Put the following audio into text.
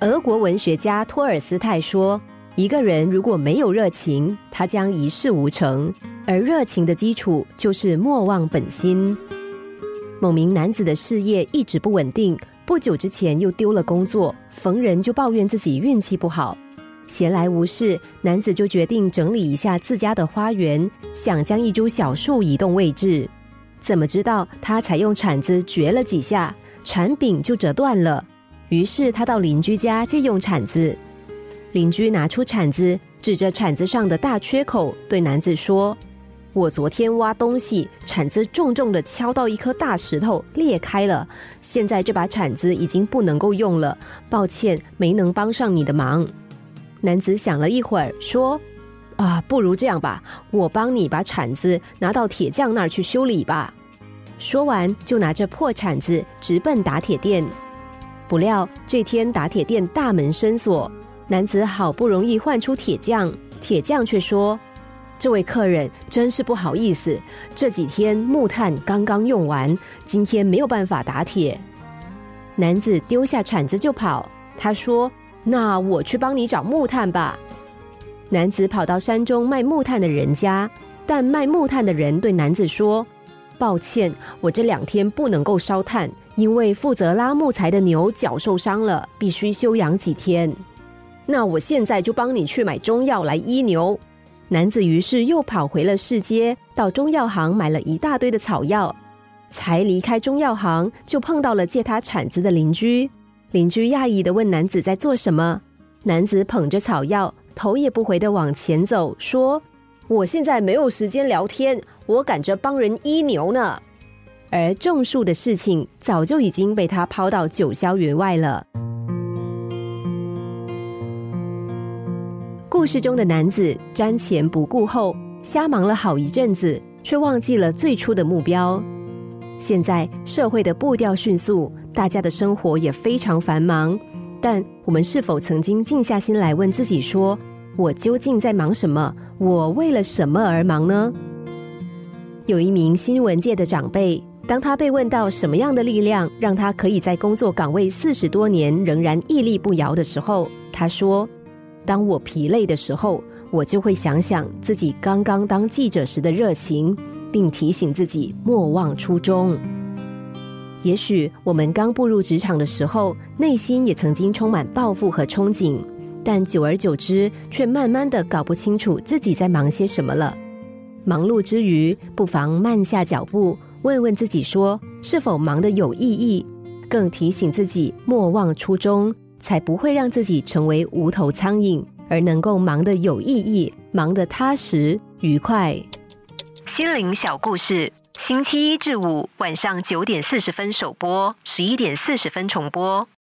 俄国文学家托尔斯泰说：“一个人如果没有热情，他将一事无成。而热情的基础就是莫忘本心。”某名男子的事业一直不稳定，不久之前又丢了工作，逢人就抱怨自己运气不好。闲来无事，男子就决定整理一下自家的花园，想将一株小树移动位置。怎么知道他才用铲子掘了几下，铲柄就折断了。于是他到邻居家借用铲子，邻居拿出铲子，指着铲子上的大缺口，对男子说：“我昨天挖东西，铲子重重的敲到一颗大石头，裂开了。现在这把铲子已经不能够用了，抱歉，没能帮上你的忙。”男子想了一会儿，说：“啊，不如这样吧，我帮你把铲子拿到铁匠那儿去修理吧。”说完，就拿着破铲子直奔打铁店。不料这天打铁店大门深锁，男子好不容易唤出铁匠，铁匠却说：“这位客人真是不好意思，这几天木炭刚刚用完，今天没有办法打铁。”男子丢下铲子就跑，他说：“那我去帮你找木炭吧。”男子跑到山中卖木炭的人家，但卖木炭的人对男子说：“抱歉，我这两天不能够烧炭。”因为负责拉木材的牛脚受伤了，必须休养几天。那我现在就帮你去买中药来医牛。男子于是又跑回了市街，到中药行买了一大堆的草药。才离开中药行，就碰到了借他铲子的邻居。邻居讶异的问男子在做什么。男子捧着草药，头也不回的往前走，说：“我现在没有时间聊天，我赶着帮人医牛呢。”而种树的事情早就已经被他抛到九霄云外了。故事中的男子瞻前不顾后，瞎忙了好一阵子，却忘记了最初的目标。现在社会的步调迅速，大家的生活也非常繁忙，但我们是否曾经静下心来问自己：说我究竟在忙什么？我为了什么而忙呢？有一名新闻界的长辈。当他被问到什么样的力量让他可以在工作岗位四十多年仍然屹立不摇的时候，他说：“当我疲累的时候，我就会想想自己刚刚当记者时的热情，并提醒自己莫忘初衷。也许我们刚步入职场的时候，内心也曾经充满抱负和憧憬，但久而久之，却慢慢的搞不清楚自己在忙些什么了。忙碌之余，不妨慢下脚步。”问问自己，说是否忙得有意义？更提醒自己莫忘初衷，才不会让自己成为无头苍蝇，而能够忙得有意义，忙得踏实愉快。心灵小故事，星期一至五晚上九点四十分首播，十一点四十分重播。